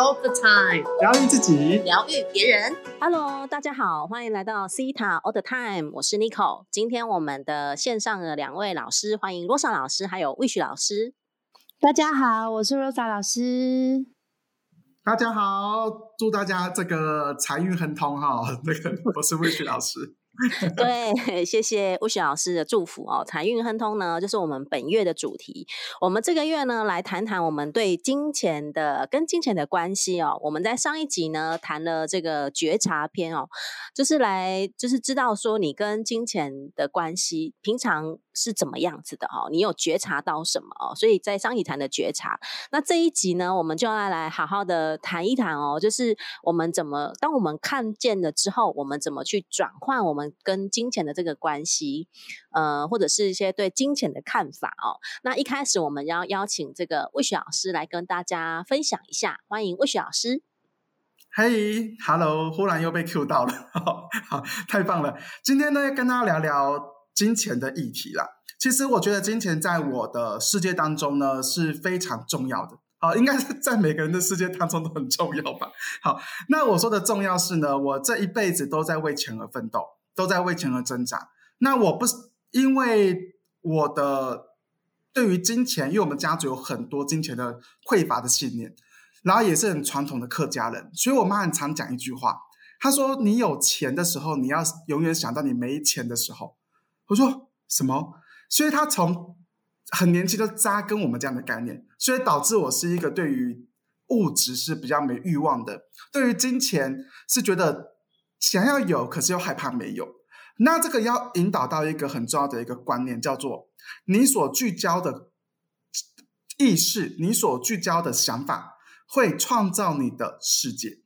all the time，疗愈自己，疗愈别人。Hello，大家好，欢迎来到 Cita All the Time，我是 Nico。今天我们的线上的两位老师，欢迎 Rosa 老师还有 Wish 老师。大家好，我是 Rosa 老师。大家好，祝大家这个财运亨通哈。那个我是 Wish 老师。对，谢谢 Wish 老师的祝福哦。财运亨通呢，就是我们本月的主题。我们这个月呢，来谈谈我们对金钱的跟金钱的关系哦。我们在上一集呢谈了这个觉察篇哦，就是来就是知道说你跟金钱的关系平常是怎么样子的哦，你有觉察到什么哦？所以在上一谈的觉察，那这一集呢，我们就要来好好的谈一谈哦，就是我们怎么当我们看见了之后，我们怎么去转换我们跟金钱的这个关系，呃，或者是一些对金钱的看法哦。那一开始我们要邀请这个魏雪老师来跟大家分享一下，欢迎魏雪老师。嘿、h e l l o 忽然又被 Q 到了，好，太棒了！今天呢，跟大家聊聊金钱的议题啦。其实我觉得金钱在我的世界当中呢是非常重要的，好，应该是在每个人的世界当中都很重要吧。好，那我说的重要是呢，我这一辈子都在为钱而奋斗，都在为钱而挣扎。那我不是因为我的对于金钱，因为我们家族有很多金钱的匮乏的信念。然后也是很传统的客家人，所以我妈很常讲一句话，她说：“你有钱的时候，你要永远想到你没钱的时候。”我说：“什么？”所以她从很年轻就扎根我们这样的概念，所以导致我是一个对于物质是比较没欲望的，对于金钱是觉得想要有，可是又害怕没有。那这个要引导到一个很重要的一个观念，叫做你所聚焦的意识，你所聚焦的想法。会创造你的世界，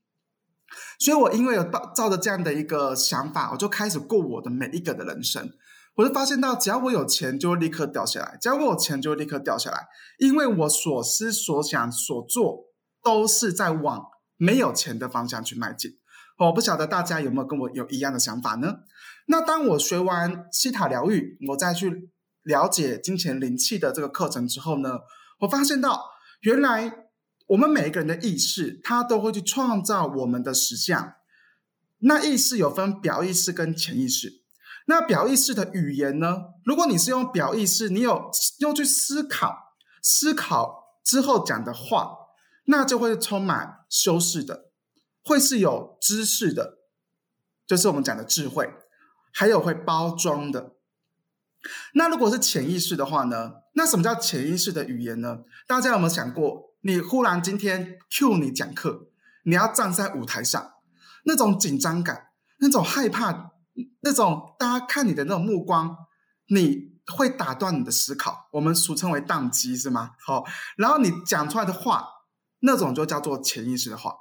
所以我因为有照照着这样的一个想法，我就开始过我的每一个的人生。我就发现到，只要我有钱，就会立刻掉下来；只要我有钱，就会立刻掉下来。因为我所思所想所做，都是在往没有钱的方向去迈进。我不晓得大家有没有跟我有一样的想法呢？那当我学完西塔疗愈，我再去了解金钱灵气的这个课程之后呢，我发现到原来。我们每一个人的意识，它都会去创造我们的实相。那意识有分表意识跟潜意识。那表意识的语言呢？如果你是用表意识，你有用去思考，思考之后讲的话，那就会充满修饰的，会是有知识的，就是我们讲的智慧，还有会包装的。那如果是潜意识的话呢？那什么叫潜意识的语言呢？大家有没有想过？你忽然今天 Q 你讲课，你要站在舞台上，那种紧张感，那种害怕，那种大家看你的那种目光，你会打断你的思考，我们俗称为宕机，是吗？好，然后你讲出来的话，那种就叫做潜意识的话。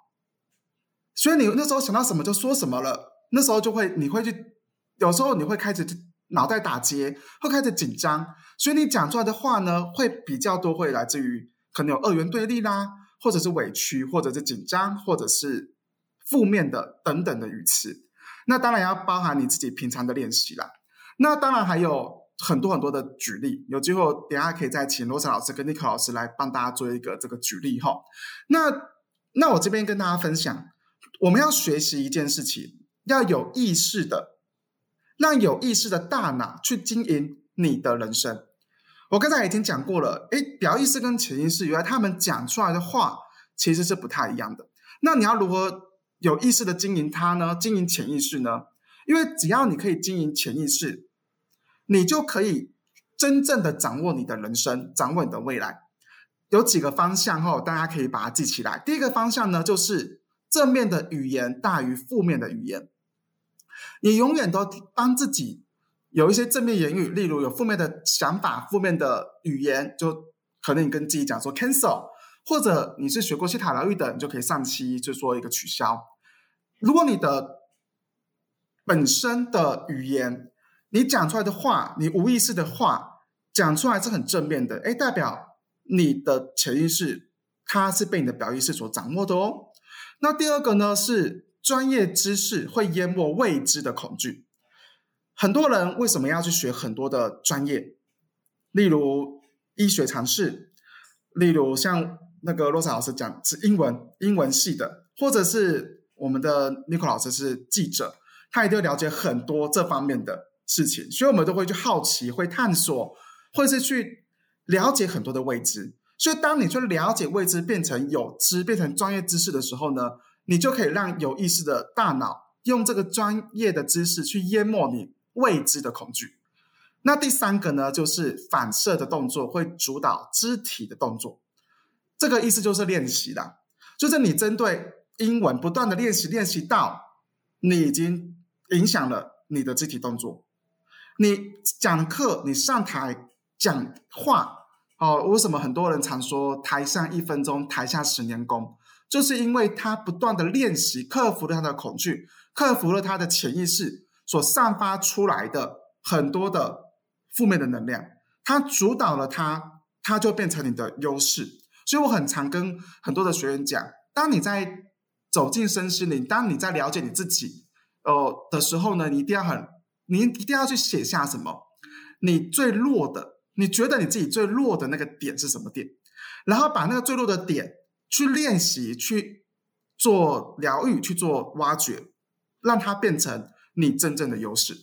所以你那时候想到什么就说什么了，那时候就会你会去，有时候你会开始脑袋打结，会开始紧张，所以你讲出来的话呢，会比较多会来自于。可能有二元对立啦，或者是委屈，或者是紧张，或者是负面的等等的语词。那当然要包含你自己平常的练习啦。那当然还有很多很多的举例，有机会等下可以再请罗莎老师跟尼克老师来帮大家做一个这个举例哈。那那我这边跟大家分享，我们要学习一件事情，要有意识的，让有意识的大脑去经营你的人生。我刚才已经讲过了，诶，表意识跟潜意识，原来他们讲出来的话其实是不太一样的。那你要如何有意识的经营它呢？经营潜意识呢？因为只要你可以经营潜意识，你就可以真正的掌握你的人生，掌握你的未来。有几个方向哈，大家可以把它记起来。第一个方向呢，就是正面的语言大于负面的语言。你永远都帮自己。有一些正面言语，例如有负面的想法、负面的语言，就可能你跟自己讲说 cancel，或者你是学过西塔疗愈的，你就可以上期就说一个取消。如果你的本身的语言，你讲出来的话，你无意识的话讲出来是很正面的，哎，代表你的潜意识它是被你的表意识所掌握的哦。那第二个呢，是专业知识会淹没未知的恐惧。很多人为什么要去学很多的专业？例如医学常识，例如像那个罗莎老师讲是英文英文系的，或者是我们的 n i c o 老师是记者，他一定会了解很多这方面的事情，所以我们都会去好奇，会探索，或者是去了解很多的未知。所以当你去了解未知变成有知，变成专业知识的时候呢，你就可以让有意识的大脑用这个专业的知识去淹没你未知的恐惧。那第三个呢，就是反射的动作会主导肢体的动作。这个意思就是练习啦，就是你针对英文不断的练习，练习到你已经影响了你的肢体动作。你讲课，你上台讲话，哦，为什么很多人常说台上一分钟，台下十年功？就是因为他不断的练习，克服了他的恐惧，克服了他的潜意识所散发出来的很多的负面的能量，他主导了他，他就变成你的优势。所以我很常跟很多的学员讲，当你在走进身心灵，当你在了解你自己，呃的时候呢，你一定要很，你一定要去写下什么，你最弱的，你觉得你自己最弱的那个点是什么点，然后把那个最弱的点去练习，去做疗愈，去做挖掘，让它变成你真正的优势。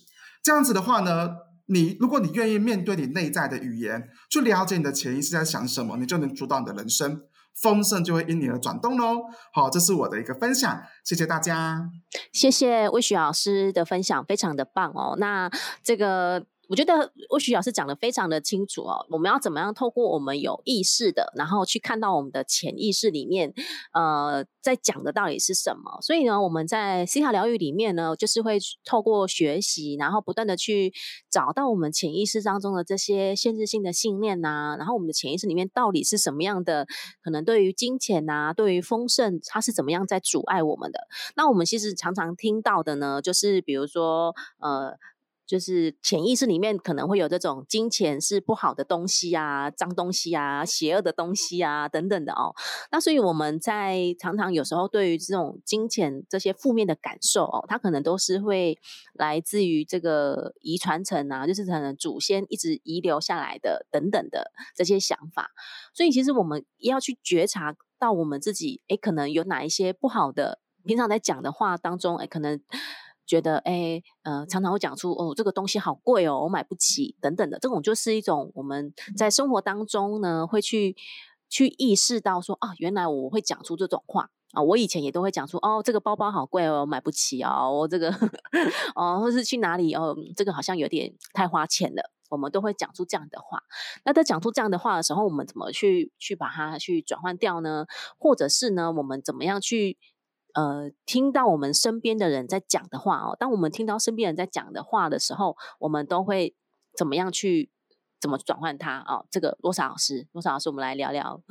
这样子的话呢？你如果你愿意面对你内在的语言，去了解你的潜意识在想什么，你就能主导你的人生，丰盛就会因你而转动喽。好，这是我的一个分享，谢谢大家。谢谢魏许老师的分享，非常的棒哦。那这个。我觉得魏徐老师讲的非常的清楚哦，我们要怎么样透过我们有意识的，然后去看到我们的潜意识里面，呃，在讲的到底是什么？所以呢，我们在西塔疗愈里面呢，就是会透过学习，然后不断的去找到我们潜意识当中的这些限制性的信念呐，然后我们的潜意识里面到底是什么样的？可能对于金钱呐，对于丰盛，它是怎么样在阻碍我们的？那我们其实常常听到的呢，就是比如说，呃。就是潜意识里面可能会有这种金钱是不好的东西啊、脏东西啊、邪恶的东西啊等等的哦。那所以我们在常常有时候对于这种金钱这些负面的感受哦，它可能都是会来自于这个遗传层啊，就是可能祖先一直遗留下来的等等的这些想法。所以其实我们要去觉察到我们自己，哎，可能有哪一些不好的，平常在讲的话当中，哎，可能。觉得哎，呃，常常会讲出哦，这个东西好贵哦，我买不起等等的，这种就是一种我们在生活当中呢，会去去意识到说啊，原来我会讲出这种话啊，我以前也都会讲出哦，这个包包好贵哦，买不起哦，我这个 哦，或是去哪里哦，这个好像有点太花钱了，我们都会讲出这样的话。那在讲出这样的话的时候，我们怎么去去把它去转换掉呢？或者是呢，我们怎么样去？呃，听到我们身边的人在讲的话哦，当我们听到身边人在讲的话的时候，我们都会怎么样去怎么转换它哦？这个罗莎老师，罗莎老师，我们来聊聊，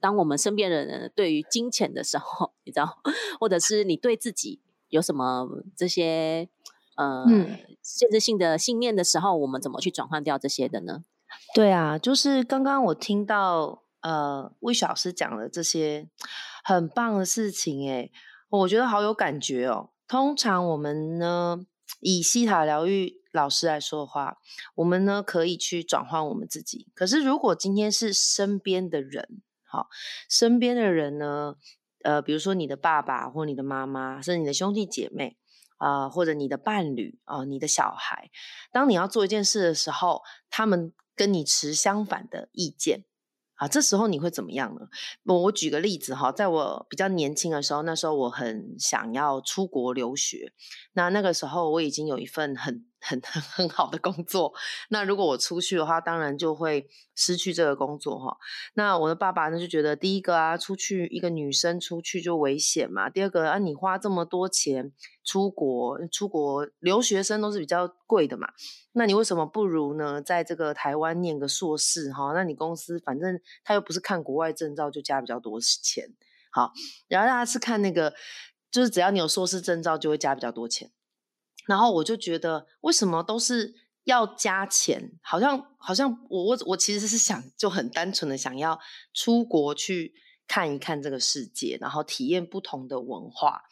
当我们身边的人对于金钱的时候，你知道，或者是你对自己有什么这些呃限制性的信念的时候，我们怎么去转换掉这些的呢？对啊，就是刚刚我听到呃魏老师讲的这些很棒的事情，哎。我觉得好有感觉哦。通常我们呢，以西塔疗愈老师来说的话，我们呢可以去转换我们自己。可是如果今天是身边的人，好，身边的人呢，呃，比如说你的爸爸或你的妈妈，甚至你的兄弟姐妹啊，或者你的伴侣啊，你的小孩，当你要做一件事的时候，他们跟你持相反的意见。啊，这时候你会怎么样呢？我我举个例子哈，在我比较年轻的时候，那时候我很想要出国留学，那那个时候我已经有一份很。很很 很好的工作，那如果我出去的话，当然就会失去这个工作哈。那我的爸爸呢就觉得，第一个啊，出去一个女生出去就危险嘛；第二个啊，你花这么多钱出国，出国留学生都是比较贵的嘛，那你为什么不如呢，在这个台湾念个硕士哈？那你公司反正他又不是看国外证照就加比较多钱，好，然后大家是看那个，就是只要你有硕士证照就会加比较多钱。然后我就觉得，为什么都是要加钱？好像好像我我我其实是想，就很单纯的想要出国去看一看这个世界，然后体验不同的文化。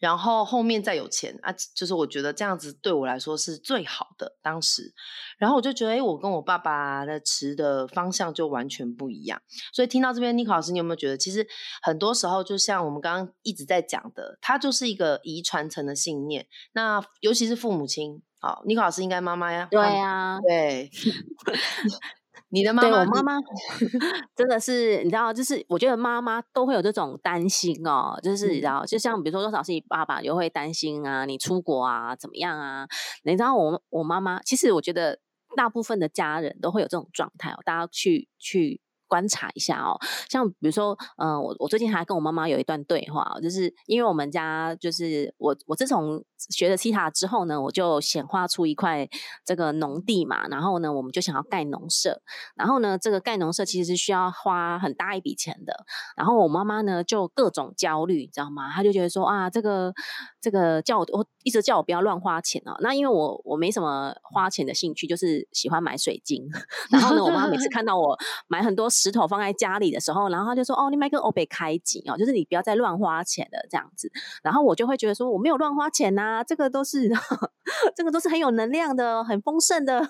然后后面再有钱啊，就是我觉得这样子对我来说是最好的。当时，然后我就觉得，哎，我跟我爸爸的持的方向就完全不一样。所以听到这边，尼克老师，你有没有觉得，其实很多时候就像我们刚刚一直在讲的，它就是一个遗传层的信念。那尤其是父母亲，好，尼克老师应该妈妈呀，对呀，对。你的妈妈，我妈妈 真的是，你知道，就是我觉得妈妈都会有这种担心哦，就是你知道，就像比如说多少是你爸爸就会担心啊，你出国啊怎么样啊？你知道我我妈妈，其实我觉得大部分的家人都会有这种状态哦，大家去去。观察一下哦，像比如说，嗯，我我最近还跟我妈妈有一段对话，就是因为我们家就是我我自从学了西塔之后呢，我就显化出一块这个农地嘛，然后呢，我们就想要盖农舍，然后呢，这个盖农舍其实是需要花很大一笔钱的，然后我妈妈呢就各种焦虑，你知道吗？她就觉得说啊，这个这个叫我我一直叫我不要乱花钱哦，那因为我我没什么花钱的兴趣，就是喜欢买水晶，然后呢，我妈每次看到我买很多。石头放在家里的时候，然后她就说：“哦，你买个欧贝开机哦，就是你不要再乱花钱了这样子。”然后我就会觉得说：“我没有乱花钱呐，这个都是 这个都是很有能量的，很丰盛的。”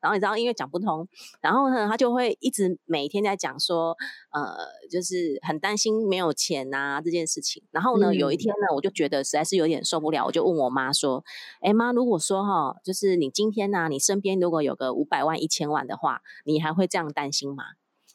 然后你知道，因为讲不通，然后呢，他就会一直每天在讲说：“呃，就是很担心没有钱呐这件事情。”然后呢，有一天呢，我就觉得实在是有点受不了，我就问我妈说：“哎妈，如果说哈，就是你今天呢，你身边如果有个五百万、一千万的话，你还会这样担心吗？”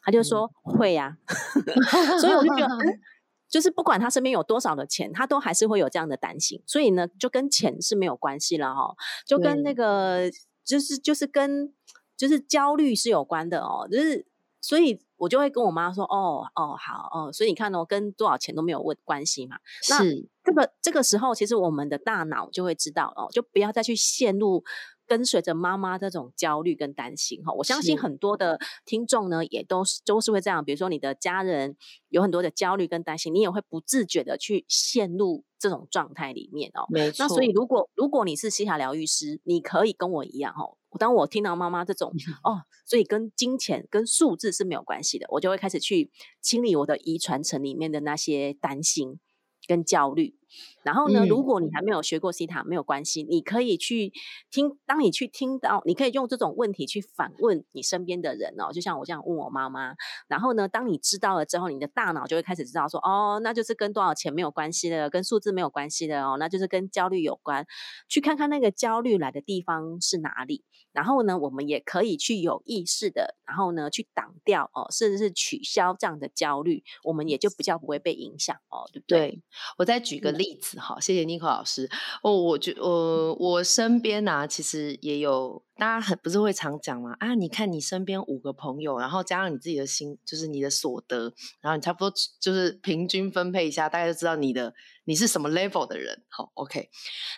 她就说会呀，所以我就觉得，就是不管他身边有多少的钱，他都还是会有这样的担心。所以呢，就跟钱是没有关系了哈，就跟那个就是就是跟就是焦虑是有关的哦。就是所以，我就会跟我妈说，哦哦好哦，所以你看哦，跟多少钱都没有问关系嘛。那这个这个时候，其实我们的大脑就会知道哦，就不要再去陷入。跟随着妈妈这种焦虑跟担心哈，我相信很多的听众呢，也都是都是会这样。比如说你的家人有很多的焦虑跟担心，你也会不自觉的去陷入这种状态里面哦。没错。那所以如果如果你是西塔疗愈师，你可以跟我一样哦。当我听到妈妈这种 哦，所以跟金钱跟数字是没有关系的，我就会开始去清理我的遗传层里面的那些担心跟焦虑。然后呢，如果你还没有学过西塔，没有关系，你可以去听。当你去听到，你可以用这种问题去反问你身边的人哦，就像我这样问我妈妈。然后呢，当你知道了之后，你的大脑就会开始知道说，哦，那就是跟多少钱没有关系的，跟数字没有关系的哦，那就是跟焦虑有关。去看看那个焦虑来的地方是哪里。然后呢，我们也可以去有意识的，然后呢，去挡掉哦，甚至是取消这样的焦虑，我们也就比较不会被影响哦，对不对？我再举个例子。好，谢谢尼克老师。哦，我觉呃，我身边呢，其实也有大家很不是会常讲嘛？啊，你看你身边五个朋友，然后加上你自己的心，就是你的所得，然后你差不多就是平均分配一下，大家就知道你的你是什么 level 的人。好，OK。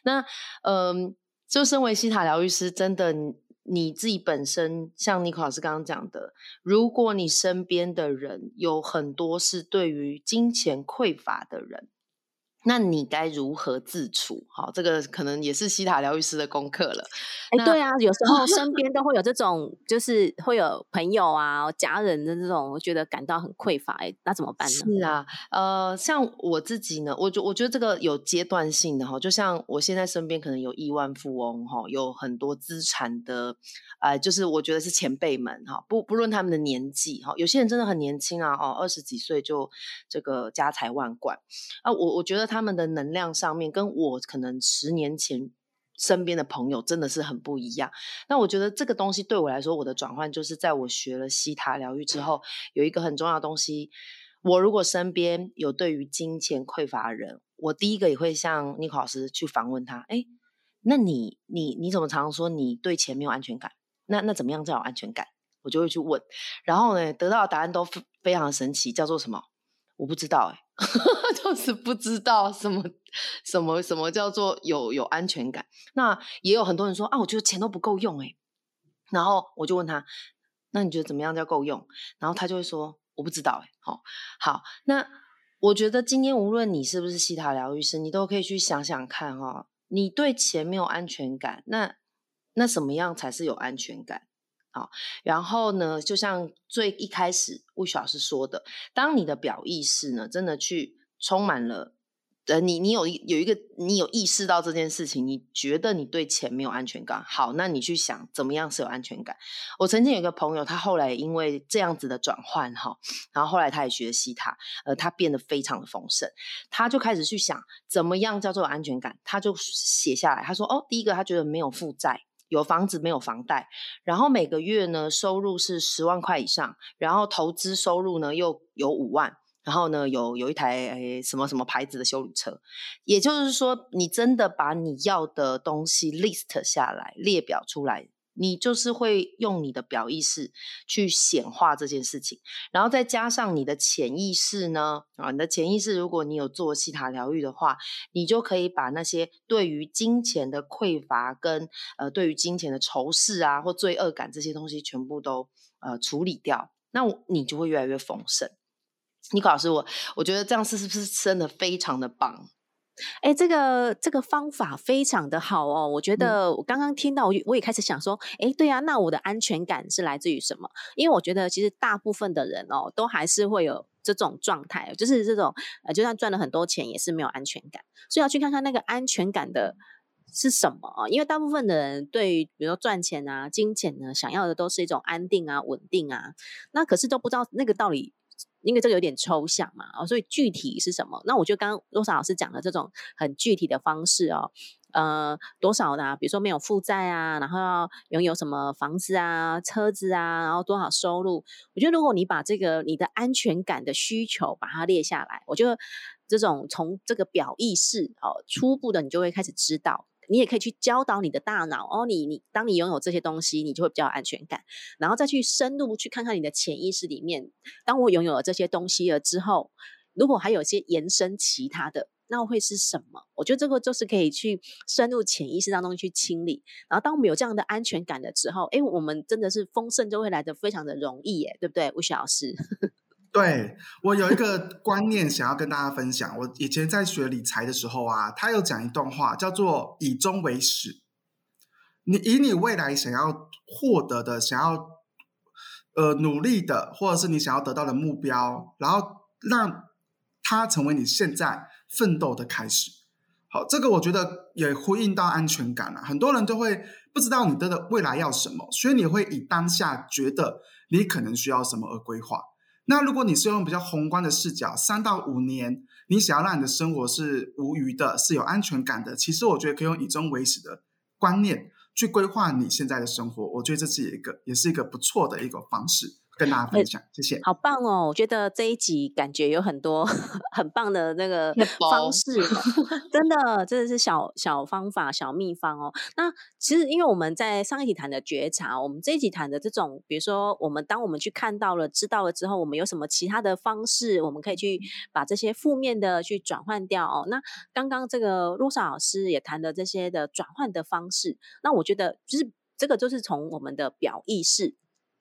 那嗯，就身为西塔疗愈师，真的你自己本身，像尼克老师刚刚讲的，如果你身边的人有很多是对于金钱匮乏的人。那你该如何自处？好，这个可能也是西塔疗愈师的功课了。哎，对啊，有时候身 边都会有这种，就是会有朋友啊、家人的这种，我觉得感到很匮乏。哎，那怎么办呢？是啊，呃，像我自己呢，我觉我觉得这个有阶段性的哈。就像我现在身边可能有亿万富翁哈，有很多资产的，呃，就是我觉得是前辈们哈，不不论他们的年纪哈，有些人真的很年轻啊，哦，二十几岁就这个家财万贯啊，我我觉得他。他们的能量上面跟我可能十年前身边的朋友真的是很不一样。那我觉得这个东西对我来说，我的转换就是在我学了西塔疗愈之后，有一个很重要的东西。我如果身边有对于金钱匮乏的人，我第一个也会向尼克老师去访问他。哎，那你你你怎么常常说你对钱没有安全感？那那怎么样才有安全感？我就会去问，然后呢，得到的答案都非常的神奇，叫做什么？我不知道哎。就是不知道什么什么什么叫做有有安全感。那也有很多人说啊，我觉得钱都不够用哎。然后我就问他，那你觉得怎么样叫够用？然后他就会说我不知道哎。好，好，那我觉得今天无论你是不是西塔疗愈师，你都可以去想想看哈，你对钱没有安全感，那那什么样才是有安全感？然后呢，就像最一开始魏老师说的，当你的表意识呢，真的去充满了呃，你你有有一个，你有意识到这件事情，你觉得你对钱没有安全感，好，那你去想怎么样是有安全感。我曾经有一个朋友，他后来因为这样子的转换哈，然后后来他也学习他，呃，他变得非常的丰盛，他就开始去想怎么样叫做安全感，他就写下来，他说哦，第一个他觉得没有负债，有房子没有房贷，然后每个月呢收入是十万块以上，然后投资收入呢又有五万。然后呢，有有一台诶什么什么牌子的修理车，也就是说，你真的把你要的东西 list 下来，列表出来，你就是会用你的表意识去显化这件事情，然后再加上你的潜意识呢，啊，你的潜意识，如果你有做西塔疗愈的话，你就可以把那些对于金钱的匮乏跟呃对于金钱的仇视啊或罪恶感这些东西全部都呃处理掉，那你就会越来越丰盛。尼克老师，我我觉得这样是是不是真的非常的棒？哎，这个这个方法非常的好哦。我觉得我刚刚听到，我我也开始想说，哎，对啊，那我的安全感是来自于什么？因为我觉得其实大部分的人哦，都还是会有这种状态，就是这种呃，就算赚了很多钱，也是没有安全感。所以要去看看那个安全感的是什么啊？因为大部分的人对于比如说赚钱啊、金钱呢，想要的都是一种安定啊、稳定啊，那可是都不知道那个道理。因为这个有点抽象嘛，哦，所以具体是什么？那我觉得刚刚罗莎老师讲的这种很具体的方式哦，呃，多少的，比如说没有负债啊，然后要拥有什么房子啊、车子啊，然后多少收入？我觉得如果你把这个你的安全感的需求把它列下来，我觉得这种从这个表意识哦，初步的你就会开始知道。你也可以去教导你的大脑哦，你你当你拥有这些东西，你就会比较有安全感，然后再去深入去看看你的潜意识里面，当我拥有了这些东西了之后，如果还有些延伸其他的，那会是什么？我觉得这个就是可以去深入潜意识当中去清理，然后当我们有这样的安全感了之后，哎，我们真的是丰盛就会来的非常的容易耶，对不对，吴雪老师？对我有一个观念想要跟大家分享。我以前在学理财的时候啊，他有讲一段话，叫做“以终为始”。你以你未来想要获得的、想要呃努力的，或者是你想要得到的目标，然后让它成为你现在奋斗的开始。好，这个我觉得也呼应到安全感了。很多人都会不知道你的未来要什么，所以你会以当下觉得你可能需要什么而规划。那如果你是用比较宏观的视角，三到五年，你想要让你的生活是无余的，是有安全感的，其实我觉得可以用以终为始的观念去规划你现在的生活。我觉得这是一个，也是一个不错的一个方式。跟大家分享，谢谢。好棒哦！我觉得这一集感觉有很多 很棒的那个方式，真的真的是小小方法、小秘方哦。那其实因为我们在上一集谈的觉察，我们这一集谈的这种，比如说我们当我们去看到了、知道了之后，我们有什么其他的方式，我们可以去把这些负面的去转换掉哦。那刚刚这个洛莎老师也谈的这些的转换的方式，那我觉得就是这个就是从我们的表意识。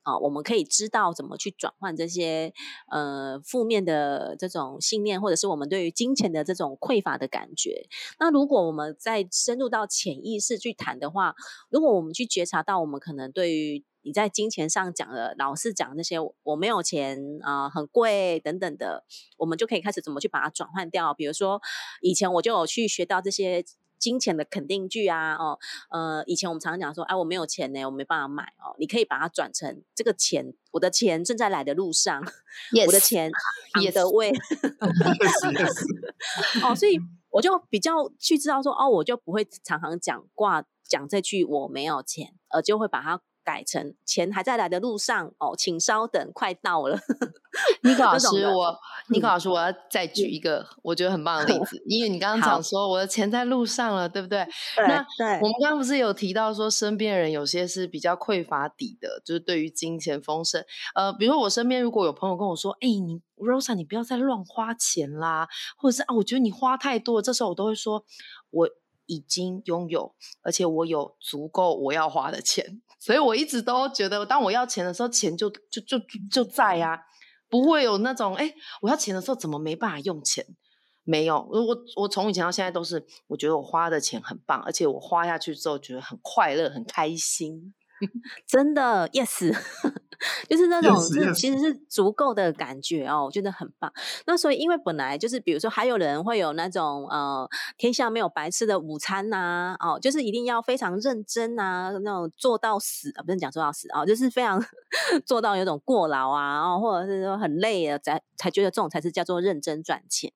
啊，我们可以知道怎么去转换这些呃负面的这种信念，或者是我们对于金钱的这种匮乏的感觉。那如果我们再深入到潜意识去谈的话，如果我们去觉察到我们可能对于你在金钱上讲的老是讲那些我没有钱啊，很贵等等的，我们就可以开始怎么去把它转换掉。比如说以前我就有去学到这些。金钱的肯定句啊，哦，呃，以前我们常常讲说，哎，我没有钱呢，我没办法买哦。你可以把它转成这个钱，我的钱正在来的路上，我的钱也的位。哦，所以我就比较去知道说，哦，我就不会常常讲挂讲这句我没有钱，而就会把它。改成钱还在来的路上哦，请稍等，快到了。尼克老师，我尼克老师，我要再举一个我觉得很棒的例子，因为你刚刚讲说我的钱在路上了，对不对？那我们刚刚不是有提到说身边人有些是比较匮乏底的，就是对于金钱丰盛。呃，比如说我身边如果有朋友跟我说，哎，你 Rosa，你不要再乱花钱啦，或者是啊，我觉得你花太多，这时候我都会说，我。已经拥有，而且我有足够我要花的钱，所以我一直都觉得，当我要钱的时候，钱就就就就在啊，不会有那种哎，我要钱的时候怎么没办法用钱？没有，我我从以前到现在都是，我觉得我花的钱很棒，而且我花下去之后觉得很快乐、很开心。真的，yes，就是那种是其实是足够的感觉哦，我觉得很棒。那所以因为本来就是，比如说还有人会有那种呃，天下没有白吃的午餐呐、哦，就是一定要非常认真啊，那种做到死啊，不是讲做到死啊、就是非常 做到有种过劳啊，哦，或者是说很累啊才才觉得这种才是叫做认真赚钱，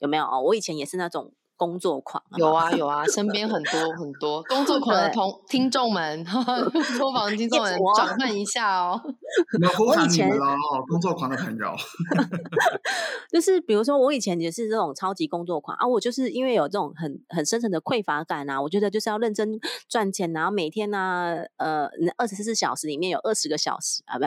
有没有哦？我以前也是那种工作狂，有啊有啊，身边很多很多工作狂的同听众们，播房听众们转换一下哦。我以前工作狂的朋友。就是比如说，我以前也是这种超级工作狂啊，我就是因为有这种很很深层的匮乏感啊，我觉得就是要认真赚钱，然后每天呢、呃，二十四小时里面有二十个小时啊，不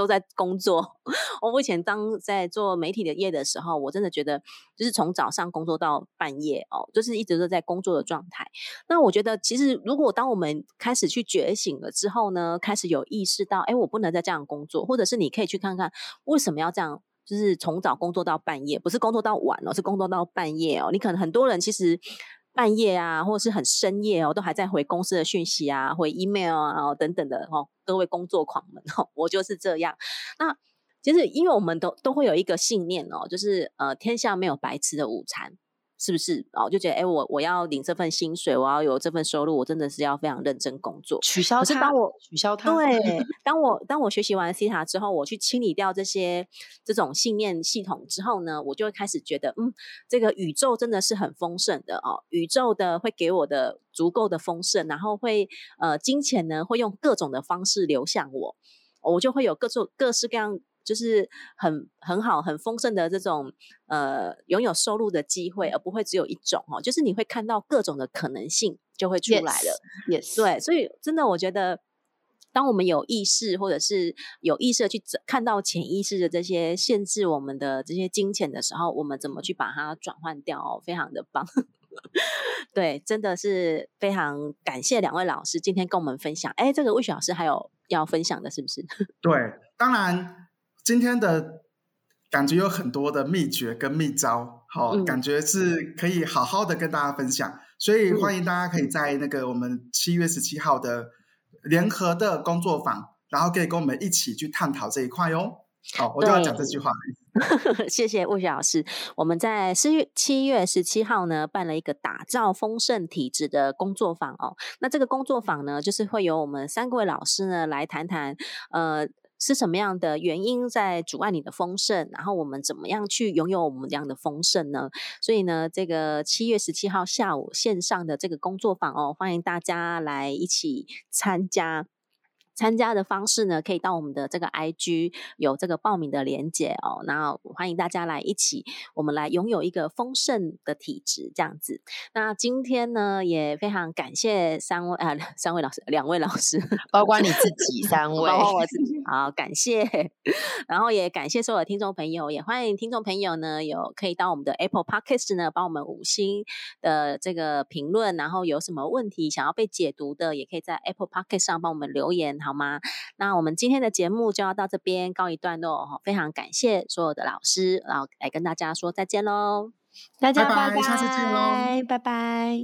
都在工作。我以前当在做媒体的业的时候，我真的觉得就是从早上工作到半夜哦，就是一直都在工作的状态。那我觉得，其实如果当我们开始去觉醒了之后呢，开始有意识到，哎，我不能再这样工作，或者是你可以去看看为什么要这样。就是从早工作到半夜，不是工作到晚哦，是工作到半夜哦。你可能很多人其实半夜啊，或是很深夜哦，都还在回公司的讯息啊，回 email 啊、等等的哦。各位工作狂们哦，我就是这样。那其实因为我们都都会有一个信念哦，就是呃，天下没有白吃的午餐。是不是哦？就觉得哎，我我要领这份薪水，我要有这份收入，我真的是要非常认真工作。取消它，可是当我取消它，对，当我当我学习完 C 塔之后，我去清理掉这些这种信念系统之后呢，我就会开始觉得，嗯，这个宇宙真的是很丰盛的哦，宇宙的会给我的足够的丰盛，然后会呃，金钱呢会用各种的方式流向我，我就会有各种各式各样。就是很很好、很丰盛的这种呃拥有收入的机会，而不会只有一种哦。就是你会看到各种的可能性就会出来了。Yes，对，所以真的，我觉得，当我们有意识，或者是有意识的去看到潜意识的这些限制我们的这些金钱的时候，我们怎么去把它转换掉哦，非常的棒。对，真的是非常感谢两位老师今天跟我们分享。哎，这个魏雪老师还有要分享的，是不是？对，当然今天的感觉有很多的秘诀跟秘招，好、嗯感觉是可以好好的跟大家分享，所以欢迎大家可以在那个我们七月十七号的联合的工作坊，然后可以跟我们一起去探讨这一块哟。好，我就要讲这句话。谢谢魏雪老师。我们在四月七月十七号呢办了一个打造丰盛体质的工作坊哦。那这个工作坊呢，就是会由我们三位老师呢来谈谈，呃。是什么样的原因在阻碍你的丰盛？然后我们怎么样去拥有我们这样的丰盛呢？所以呢，这个七月十七号下午线上的这个工作坊哦，欢迎大家来一起参加。参加的方式呢，可以到我们的这个 IG 有这个报名的连接哦。那欢迎大家来一起，我们来拥有一个丰盛的体质，这样子。那今天呢，也非常感谢三位啊，三位老师，两位老师，包括你自己三位，包括我自己，好，感谢。然后也感谢所有的听众朋友，也欢迎听众朋友呢，有可以到我们的 Apple Podcast 呢，帮我们五星的这个评论，然后有什么问题想要被解读的，也可以在 Apple Podcast 上帮我们留言，好吗？那我们今天的节目就要到这边告一段落哈，非常感谢所有的老师，然后来跟大家说再见喽，大家拜拜拜下次见喽拜拜。